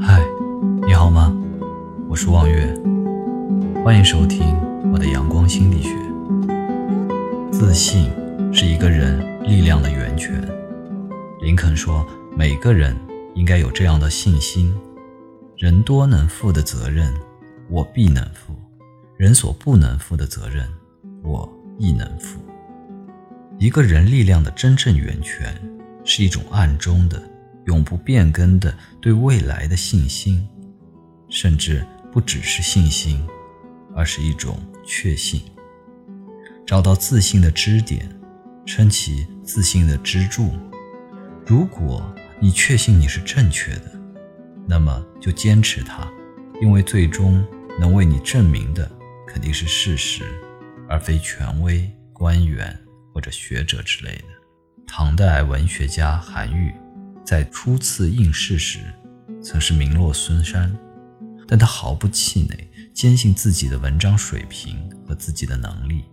嗨，你好吗？我是望月，欢迎收听我的阳光心理学。自信是一个人力量的源泉。林肯说：“每个人应该有这样的信心：人多能负的责任，我必能负；人所不能负的责任，我亦能负。”一个人力量的真正源泉，是一种暗中的。永不变更的对未来的信心，甚至不只是信心，而是一种确信。找到自信的支点，撑起自信的支柱。如果你确信你是正确的，那么就坚持它，因为最终能为你证明的肯定是事实，而非权威、官员或者学者之类的。唐代文学家韩愈。在初次应试时，曾是名落孙山，但他毫不气馁，坚信自己的文章水平和自己的能力。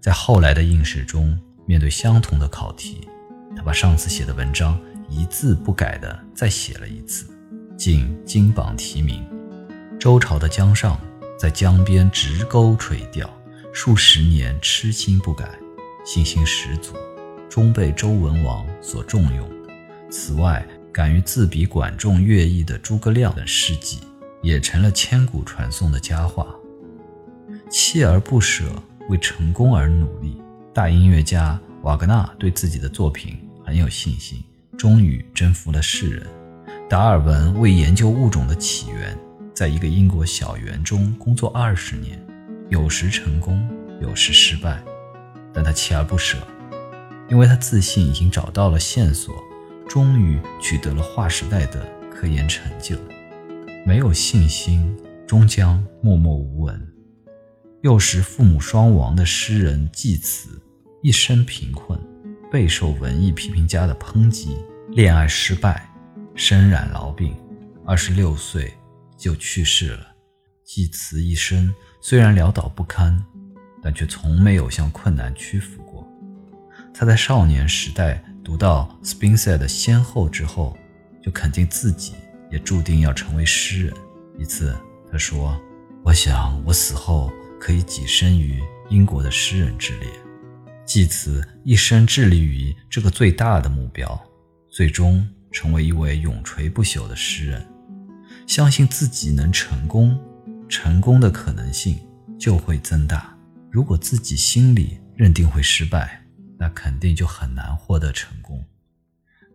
在后来的应试中，面对相同的考题，他把上次写的文章一字不改地再写了一次，竟金榜题名。周朝的姜尚在江边直钩垂钓，数十年痴心不改，信心十足，终被周文王所重用。此外，敢于自比管仲、乐毅的诸葛亮等事迹，也成了千古传颂的佳话。锲而不舍，为成功而努力。大音乐家瓦格纳对自己的作品很有信心，终于征服了世人。达尔文为研究物种的起源，在一个英国小园中工作二十年，有时成功，有时失败，但他锲而不舍，因为他自信已经找到了线索。终于取得了划时代的科研成就，没有信心终将默默无闻。幼时父母双亡的诗人季慈，一生贫困，备受文艺批评家的抨击，恋爱失败，身染痨病，二十六岁就去世了。季慈一生虽然潦倒不堪，但却从没有向困难屈服过。他在少年时代。读到斯宾塞的先后之后，就肯定自己也注定要成为诗人。一次，他说：“我想我死后可以跻身于英国的诗人之列。”继此一生致力于这个最大的目标，最终成为一位永垂不朽的诗人。相信自己能成功，成功的可能性就会增大。如果自己心里认定会失败，那肯定就很难获得成功。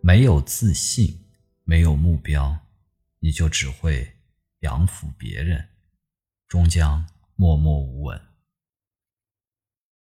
没有自信，没有目标，你就只会仰服别人，终将默默无闻。